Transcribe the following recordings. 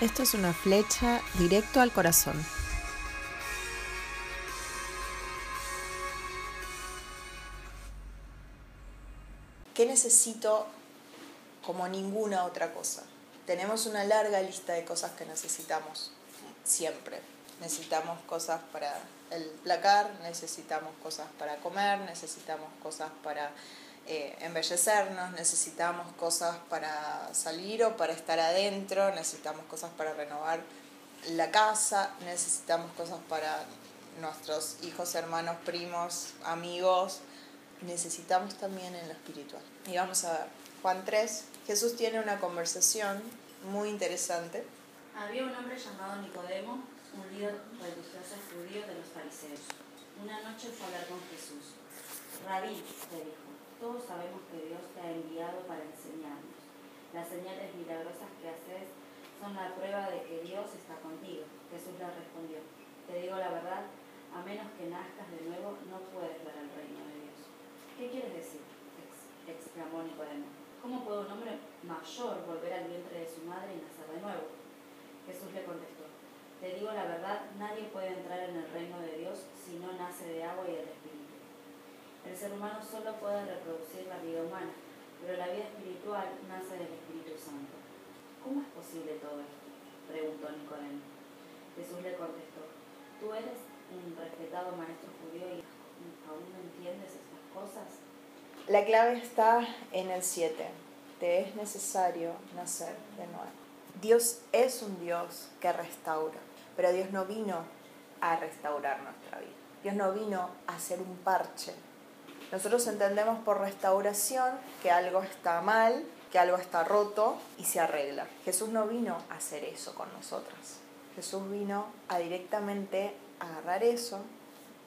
Esto es una flecha directo al corazón. ¿Qué necesito como ninguna otra cosa? Tenemos una larga lista de cosas que necesitamos siempre. Necesitamos cosas para el placar, necesitamos cosas para comer, necesitamos cosas para eh, embellecernos, necesitamos cosas para salir o para estar adentro, necesitamos cosas para renovar la casa, necesitamos cosas para nuestros hijos, hermanos, primos, amigos, necesitamos también en lo espiritual. Y vamos a ver, Juan 3, Jesús tiene una conversación muy interesante. Había un hombre llamado Nicodemo, un líder religioso judío de los fariseos. Una noche fue a hablar con Jesús. Rabí, le dijo, todos sabemos que Dios te ha enviado para enseñarnos. Las señales milagrosas que haces son la prueba de que Dios está contigo. Jesús le respondió, te digo la verdad, a menos que nazcas de nuevo no puedes ver el reino de Dios. ¿Qué quieres decir? exclamó Nicodemo. ¿Cómo puede un hombre mayor volver al vientre de su madre y nacer de nuevo? Jesús le contestó, te digo la verdad, nadie puede entrar en el reino de Dios si no nace de agua y del Espíritu. El ser humano solo puede reproducir la vida humana, pero la vida espiritual nace del Espíritu Santo. ¿Cómo es posible todo esto? preguntó Nicodemo. Jesús le contestó, tú eres un respetado maestro judío y aún no entiendes estas cosas. La clave está en el 7. Te es necesario nacer de nuevo. Dios es un Dios que restaura, pero Dios no vino a restaurar nuestra vida. Dios no vino a hacer un parche. Nosotros entendemos por restauración que algo está mal, que algo está roto y se arregla. Jesús no vino a hacer eso con nosotras. Jesús vino a directamente agarrar eso,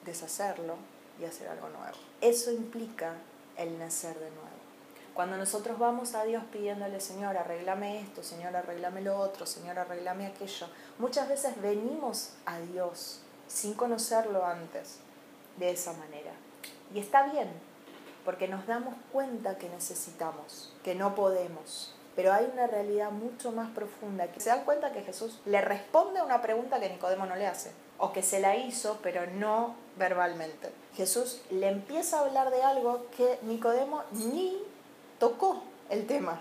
deshacerlo y hacer algo nuevo. Eso implica el nacer de nuevo. Cuando nosotros vamos a Dios pidiéndole, Señor, arreglame esto, Señor, arreglame lo otro, Señor, arreglame aquello, muchas veces venimos a Dios sin conocerlo antes de esa manera. Y está bien, porque nos damos cuenta que necesitamos, que no podemos. Pero hay una realidad mucho más profunda, que se dan cuenta que Jesús le responde a una pregunta que Nicodemo no le hace, o que se la hizo, pero no verbalmente. Jesús le empieza a hablar de algo que Nicodemo ni tocó el tema.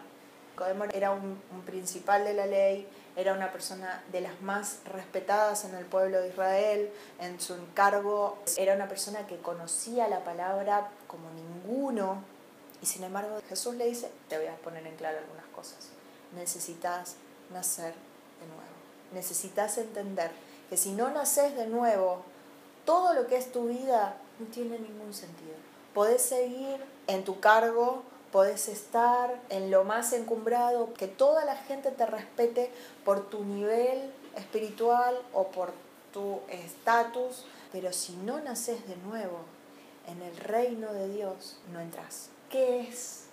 Nicodemo era un, un, principal de la ley, era una persona de las más respetadas en el pueblo de Israel, en su encargo, era una persona que conocía la palabra como ninguno, y sin embargo Jesús le dice, te voy a poner en claro algunas cosas, necesitas nacer de nuevo, necesitas entender que si no naces de nuevo, todo lo que es tu vida no tiene ningún sentido. Podés seguir en tu cargo, podés estar en lo más encumbrado, que toda la gente te respete por tu nivel espiritual o por tu estatus, pero si no naces de nuevo en el reino de Dios, no entras. ¿Qué es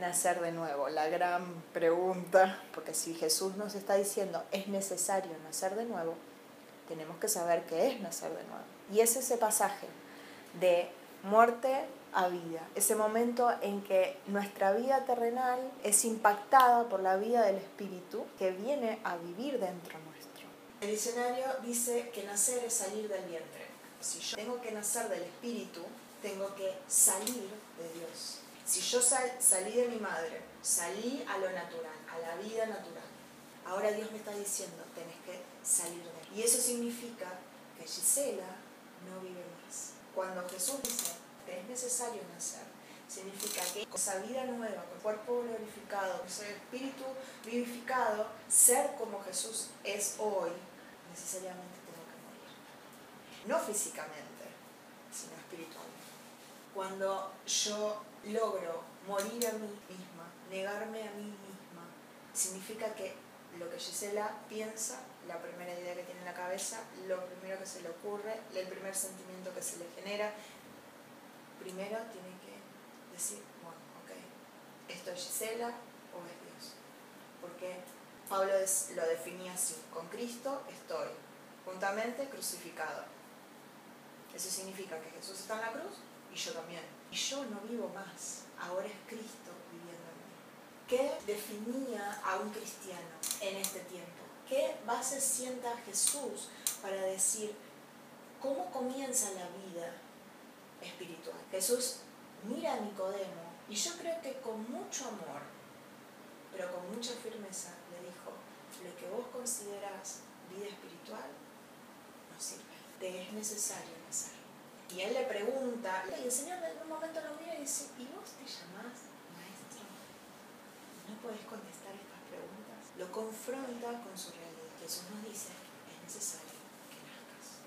nacer de nuevo? La gran pregunta, porque si Jesús nos está diciendo es necesario nacer de nuevo, tenemos que saber qué es nacer de nuevo. Y es ese pasaje de muerte a vida, ese momento en que nuestra vida terrenal es impactada por la vida del Espíritu que viene a vivir dentro nuestro. El diccionario dice que nacer es salir del vientre. Si yo tengo que nacer del Espíritu, tengo que salir de Dios. Si yo sal, salí de mi madre, salí a lo natural, a la vida natural, ahora Dios me está diciendo, tenés que salir de él. Y eso significa que Gisela no vive más. Cuando Jesús dice, te es necesario nacer, significa que con esa vida nueva, con cuerpo glorificado, con ese espíritu vivificado, ser como Jesús es hoy, necesariamente tengo que morir. No físicamente, sino espiritualmente. Cuando yo logro morir a mí misma, negarme a mí misma, significa que lo que Gisela piensa, la primera idea que tiene en la cabeza, lo primero que se le ocurre, el primer sentimiento que se le genera, primero tiene que decir, bueno, ok, ¿esto es Gisela o es Dios? Porque Pablo lo definía así, con Cristo estoy juntamente crucificado. Eso significa que Jesús está en la cruz y yo también. Y yo no vivo más, ahora es Cristo viviendo en mí. ¿Qué definía a un cristiano en este tiempo? ¿Qué base sienta Jesús para decir cómo comienza la vida espiritual? Jesús mira a Nicodemo y yo creo que con mucho amor, pero con mucha firmeza, le dijo, lo que vos considerás vida espiritual no sirve, te es necesario nacer. Y él le pregunta, y el Señor en un momento lo mira y dice, ¿y vos te llamás maestro? ¿No podés contestar estas preguntas? Lo confronta con su realidad. Jesús nos dice, es necesario que nazcas.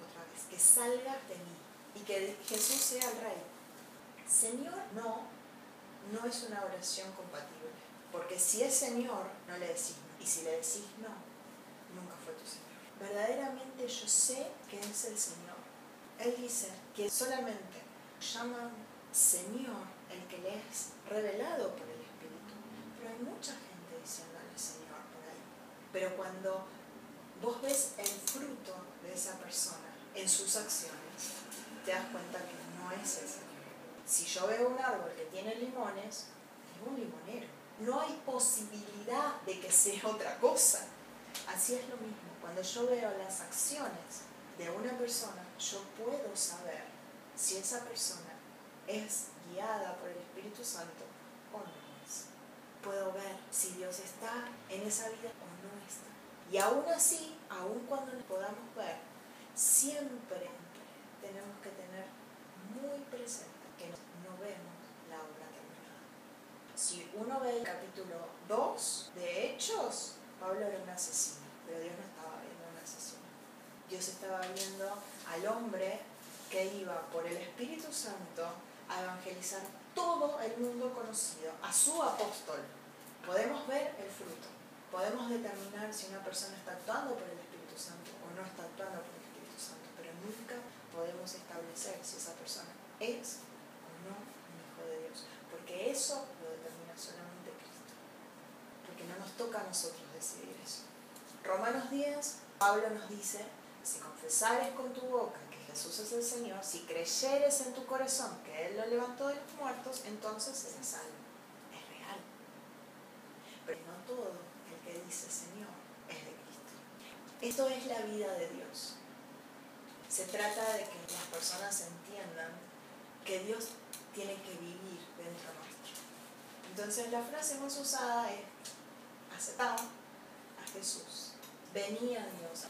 Otra vez, que salgas de mí y que Jesús sea el rey. Señor, no, no es una oración compatible. Porque si es Señor, no le decís no. Y si le decís no, nunca fue tu Señor. Verdaderamente yo sé que es el Señor él dice que solamente llaman Señor el que le es revelado por el Espíritu. Pero hay mucha gente diciéndole Señor por ahí. Pero cuando vos ves el fruto de esa persona en sus acciones, te das cuenta que no es Señor. Si yo veo un árbol que tiene limones, es un limonero. No hay posibilidad de que sea otra cosa. Así es lo mismo. Cuando yo veo las acciones de una persona, yo puedo saber si esa persona es guiada por el Espíritu Santo o no es. Puedo ver si Dios está en esa vida o no está. Y aún así, aún cuando nos podamos ver, siempre tenemos que tener muy presente que no vemos la obra terminada. Si uno ve el capítulo 2 de Hechos, Pablo era un asesino, pero Dios no estaba viendo un asesino. Dios estaba viendo al hombre que iba por el Espíritu Santo a evangelizar todo el mundo conocido, a su apóstol. Podemos ver el fruto, podemos determinar si una persona está actuando por el Espíritu Santo o no está actuando por el Espíritu Santo, pero nunca podemos establecer si esa persona es o no un hijo de Dios, porque eso lo determina solamente Cristo, porque no nos toca a nosotros decidir eso. Romanos 10, Pablo nos dice si confesares con tu boca que Jesús es el Señor, si creyeres en tu corazón que Él lo levantó de los muertos, entonces serás salvo. Es real. Pero no todo el que dice Señor es de Cristo. Esto es la vida de Dios. Se trata de que las personas entiendan que Dios tiene que vivir dentro nuestro. Entonces la frase más usada es aceptar a Jesús. Venía Dios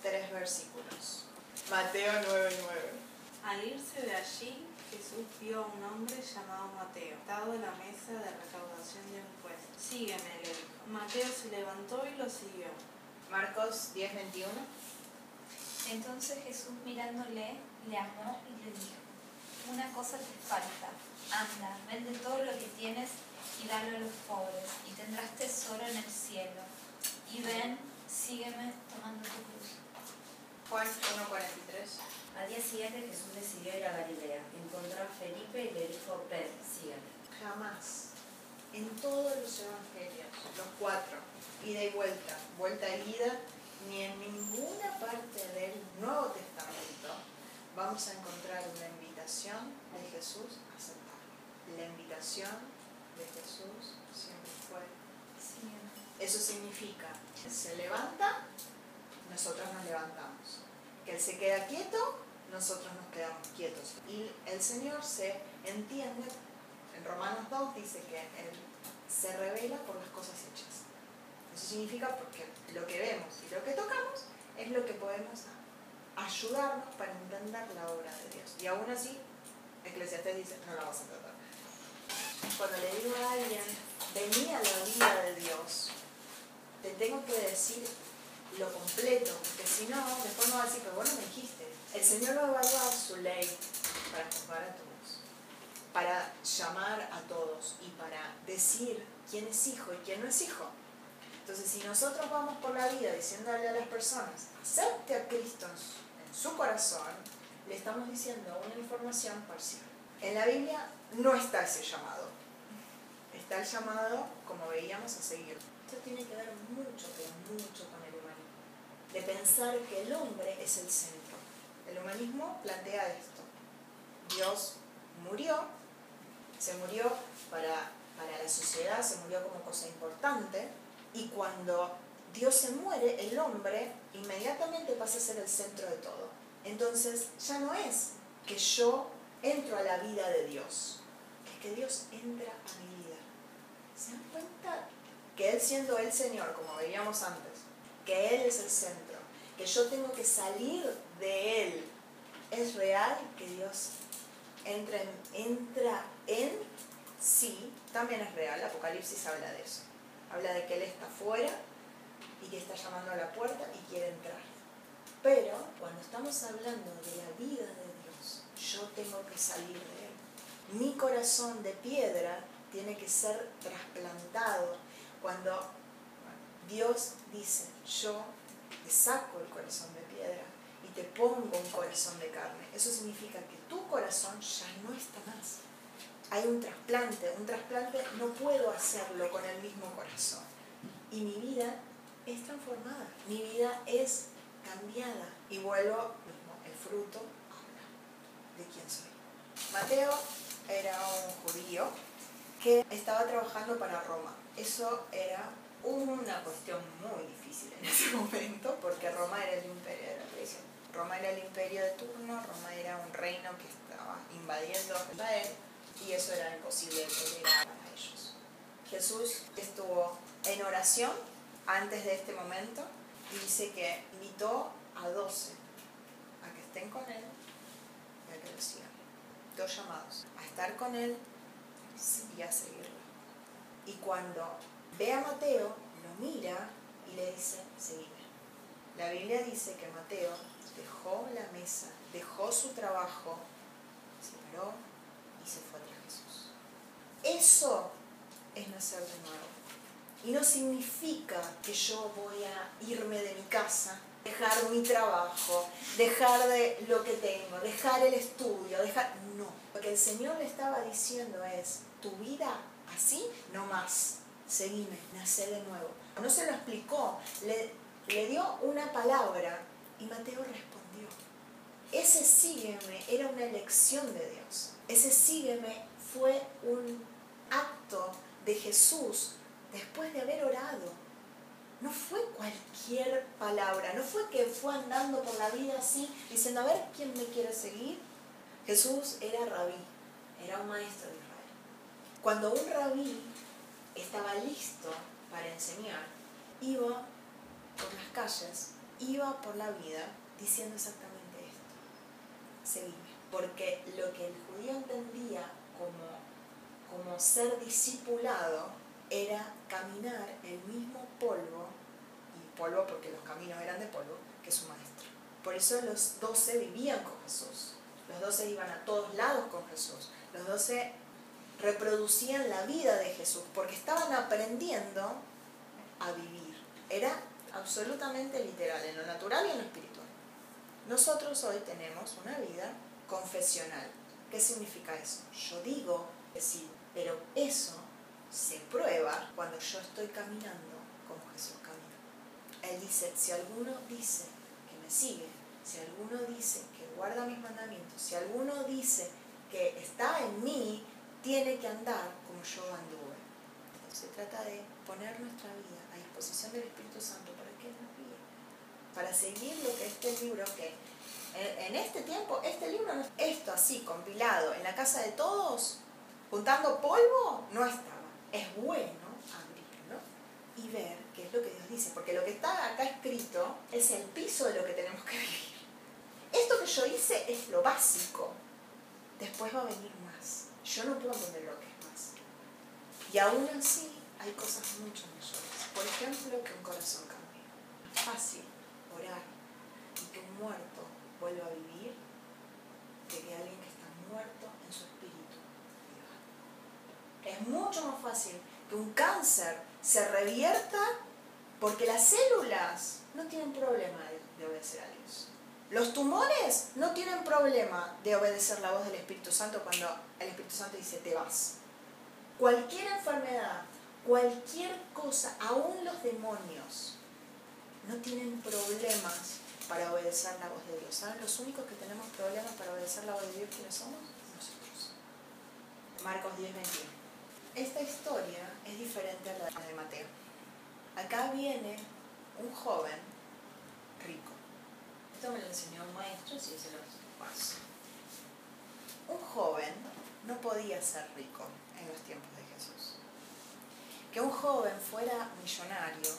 tres versículos. Mateo 9:9. Al irse de allí, Jesús vio a un hombre llamado Mateo, sentado en la mesa de recaudación de impuestos. Sígueme, le dijo. Mateo se levantó y lo siguió. Marcos 10:21. Entonces Jesús mirándole, le amó y le dijo, una cosa te falta, anda, vende todo lo que tienes y dalo a los pobres, y tendrás tesoro en el cielo. Y ven, sígueme tomando tu cruz. Juan 1:43. Al día siguiente Jesús decidió ir a Galilea. Encontró a Felipe y le dijo, ven, sígueme. Jamás. En todos los evangelios, los cuatro, ida y vuelta, vuelta y ida, ni en ninguna parte del Nuevo Testamento vamos a encontrar una invitación de Jesús a aceptarlo. La invitación de Jesús siempre fue. Eso significa que se levanta, nosotros nos levantamos. Que Él se queda quieto, nosotros nos quedamos quietos. Y el Señor se entiende, en Romanos 2 dice que Él se revela por las cosas hechas. Eso significa porque lo que vemos y lo que tocamos es lo que podemos ayudarnos para entender la obra de Dios. Y aún así, Eclesiastes dice, no la vas a tratar. Cuando le digo a alguien, vení a la vida de Dios, te tengo que decir lo completo, porque si no, después me va a decir, pero bueno, me dijiste. El Señor va a evaluar su ley para juzgar a todos, para llamar a todos y para decir quién es hijo y quién no es hijo. Entonces, si nosotros vamos por la vida diciéndole a las personas, acepte a Cristo en su- en su corazón, le estamos diciendo una información parcial. En la Biblia no está ese llamado. Está el llamado, como veíamos, a seguir. Esto tiene que ver mucho, pero mucho con el humanismo. De pensar que el hombre es el centro. El humanismo plantea esto. Dios murió, se murió para para la sociedad, se murió como cosa importante, y cuando Dios se muere, el hombre inmediatamente pasa a ser el centro de todo. Entonces ya no es que yo entro a la vida de Dios, es que Dios entra a mi vida. ¿Se dan cuenta? Que Él siendo el Señor, como veíamos antes, que Él es el centro, que yo tengo que salir de Él. Es real que Dios entra en, entra en sí, también es real, Apocalipsis habla de eso. Habla de que Él está fuera y que está llamando a la puerta y quiere entrar. Pero cuando estamos hablando de la vida de Dios, yo tengo que salir de Él. Mi corazón de piedra tiene que ser trasplantado. Cuando Dios dice, yo te saco el corazón de piedra y te pongo un corazón de carne, eso significa que tu corazón ya no está más. Hay un trasplante, un trasplante no puedo hacerlo con el mismo corazón. Y mi vida es transformada, mi vida es cambiada. Y vuelvo mismo, el fruto de quién soy. Mateo era un judío que estaba trabajando para Roma. Eso era una cuestión muy difícil en ese momento porque Roma era el imperio de la religión. Roma era el imperio de turno, Roma era un reino que estaba invadiendo Israel y eso era imposible de tolerar para ellos. Jesús estuvo en oración antes de este momento y dice que invitó a doce a que estén con él y a que lo sigan. Dos llamados, a estar con él y a seguirlo. Y cuando ve a Mateo, lo mira y le dice, seguime. La Biblia dice que Mateo dejó la mesa, dejó su trabajo, se paró y se fue tras Jesús. Eso es nacer de nuevo. Y no significa que yo voy a irme de mi casa, dejar mi trabajo, dejar de lo que tengo, dejar el estudio, dejar... No, lo que el Señor le estaba diciendo es, tu vida así, no más, seguime, nace de nuevo. No se lo explicó, le, le dio una palabra y Mateo respondió. Ese sígueme era una elección de Dios. Ese sígueme fue un acto de Jesús después de haber orado. No fue cualquier palabra, no fue que fue andando por la vida así, diciendo, a ver quién me quiere seguir. Jesús era rabí, era un maestro de Israel. Cuando un rabí estaba listo para enseñar, iba por las calles, iba por la vida diciendo exactamente esto. Seguime. Porque lo que el judío entendía como, como ser discipulado era caminar el mismo polvo, y polvo porque los caminos eran de polvo, que su maestro. Por eso los doce vivían con Jesús. Los doce iban a todos lados con Jesús. Los doce reproducían la vida de Jesús porque estaban aprendiendo a vivir. Era absolutamente literal, en lo natural y en lo espiritual. Nosotros hoy tenemos una vida confesional. ¿Qué significa eso? Yo digo sí, pero eso se prueba cuando yo estoy caminando como Jesús camina. Él dice, si alguno dice que me sigue, si alguno dice que guarda mis mandamientos, si alguno dice que está en mí, tiene que andar como yo anduve. Se trata de poner nuestra vida a disposición del Espíritu Santo para que Él nos guíe, para seguir lo que este libro, que en este tiempo, este libro, esto así, compilado en la casa de todos, juntando polvo, no estaba. Es bueno abrirlo y ver qué es lo que Dios dice, porque lo que está acá escrito es el piso de lo que tenemos que vivir. Esto que yo hice es lo básico. Después va a venir más. Yo no puedo poner lo que es más. Y aún así hay cosas mucho mayores. Por ejemplo, que un corazón cambie. Fácil orar y que un muerto vuelva a vivir de que alguien que está muerto en su. Es mucho más fácil que un cáncer se revierta porque las células no tienen problema de, de obedecer a Dios. Los tumores no tienen problema de obedecer la voz del Espíritu Santo cuando el Espíritu Santo dice te vas. Cualquier enfermedad, cualquier cosa, aún los demonios, no tienen problemas para obedecer la voz de Dios. ¿Saben los únicos que tenemos problemas para obedecer la voz de Dios quiénes somos? Nosotros. Marcos 10, 21. Esta historia es diferente a la de Mateo. Acá viene un joven rico. Esto me lo enseñó un maestro, sí, se lo paso. Un joven no podía ser rico en los tiempos de Jesús. Que un joven fuera millonario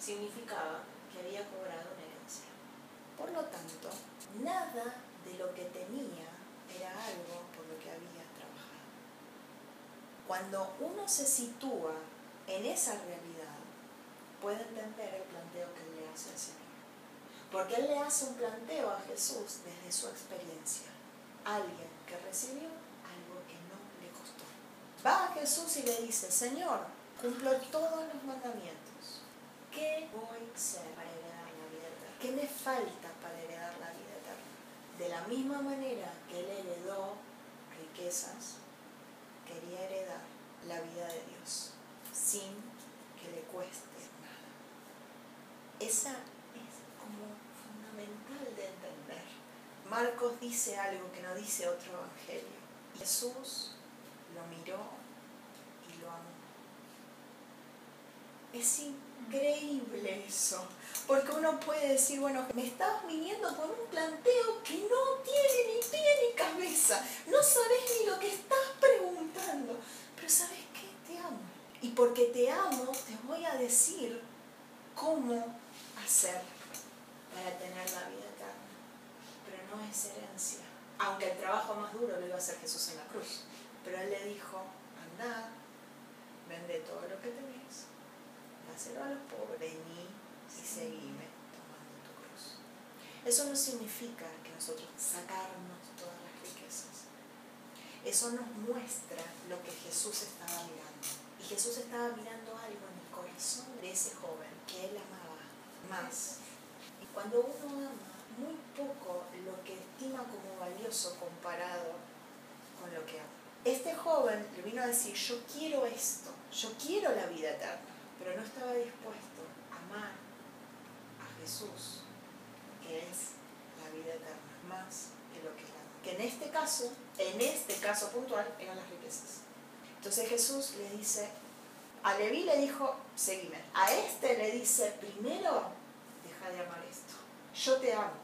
significaba que había cobrado una herencia. Por lo tanto, nada de lo que tenía era algo por lo que había. Cuando uno se sitúa en esa realidad, puede entender el planteo que le hace al Señor. Porque él le hace un planteo a Jesús desde su experiencia. Alguien que recibió algo que no le costó. Va a Jesús y le dice, Señor, cumplo todos los mandamientos. ¿Qué voy a hacer para heredar la vida eterna? ¿Qué me falta para heredar la vida eterna? De la misma manera que él heredó riquezas, quería heredar la vida de Dios sin que le cueste nada. Esa es como fundamental de entender. Marcos dice algo que no dice otro evangelio. Jesús lo miró y lo amó. Es increíble eso, porque uno puede decir, bueno, me estás viniendo con un planteo que no tiene ni pie ni cabeza, no sabes ni lo que estás preguntando, pero ¿sabes qué? Te amo. Y porque te amo, te voy a decir cómo hacer para tener la vida eterna. Pero no es herencia. Aunque el trabajo más duro lo iba a hacer Jesús en la cruz. Pero Él le dijo, andad, vende todo lo que tenés, dáselo a los pobres, vení y seguime tomando tu cruz. Eso no significa que nosotros sacarnos todas las riquezas. Eso nos muestra lo que Jesús estaba mirando. Y Jesús estaba mirando algo en el corazón de ese joven que él amaba más. Y cuando uno ama muy poco lo que estima como valioso comparado con lo que ama. Este joven le vino a decir, yo quiero esto, yo quiero la vida eterna, pero no estaba dispuesto a amar a Jesús, que es la vida eterna, más que lo que es la Que en este caso, en este caso puntual, eran las riquezas. Entonces Jesús le dice, a Leví le dijo, seguime. A este le dice, primero, deja de amar esto. Yo te amo.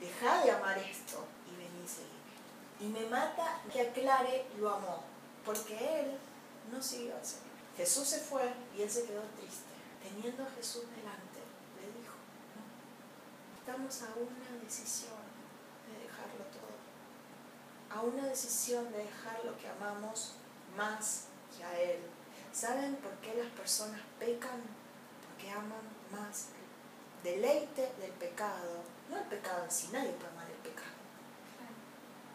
Deja de amar esto y vení y seguime. Y me mata que aclare lo amó, porque él no siguió al Señor. Jesús se fue y él se quedó triste. Teniendo a Jesús delante, le dijo, no, estamos a una decisión de dejarlo todo. A una decisión de dejar lo que amamos más que a Él. ¿Saben por qué las personas pecan? Porque aman más el deleite del pecado. No el pecado en sí, nadie puede amar el pecado.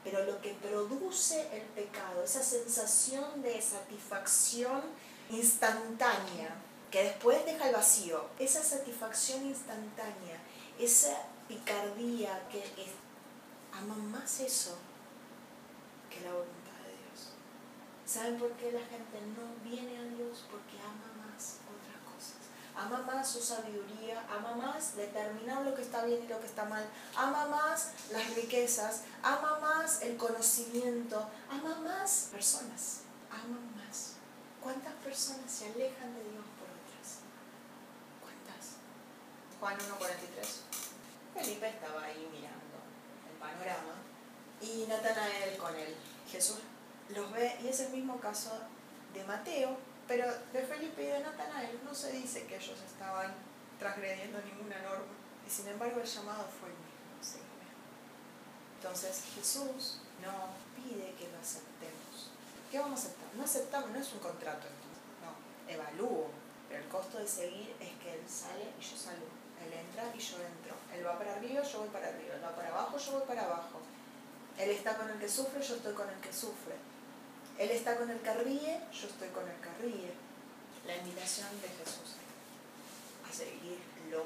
Pero lo que produce el pecado, esa sensación de satisfacción instantánea, que después deja el vacío, esa satisfacción instantánea, esa picardía que es, aman más eso que la voluntad de Dios. ¿Saben por qué la gente no viene a Dios? Porque ama más otras cosas. Ama más su sabiduría, ama más determinar lo que está bien y lo que está mal, ama más las riquezas, ama más el conocimiento, ama más personas, ama más. ¿Cuántas personas se alejan de Dios por otras? ¿Cuántas? Juan 1.43. Felipe estaba ahí mirando el panorama y Natanael con él. Jesús los ve y es el mismo caso de Mateo, pero de Felipe y de Natanael no se dice que ellos estaban transgrediendo ninguna norma y sin embargo el llamado fue el mismo. Entonces Jesús no pide que lo aceptemos. ¿Qué vamos a aceptar? No aceptamos, no es un contrato, no, evalúo, pero el costo de seguir es que Él sale y yo salgo, Él entra y yo entro, Él va para arriba, yo voy para arriba, Él va para abajo, yo voy para abajo. Él está con el que sufre, yo estoy con el que sufre. Él está con el que ríe, yo estoy con el que ríe. La invitación de Jesús a seguirlo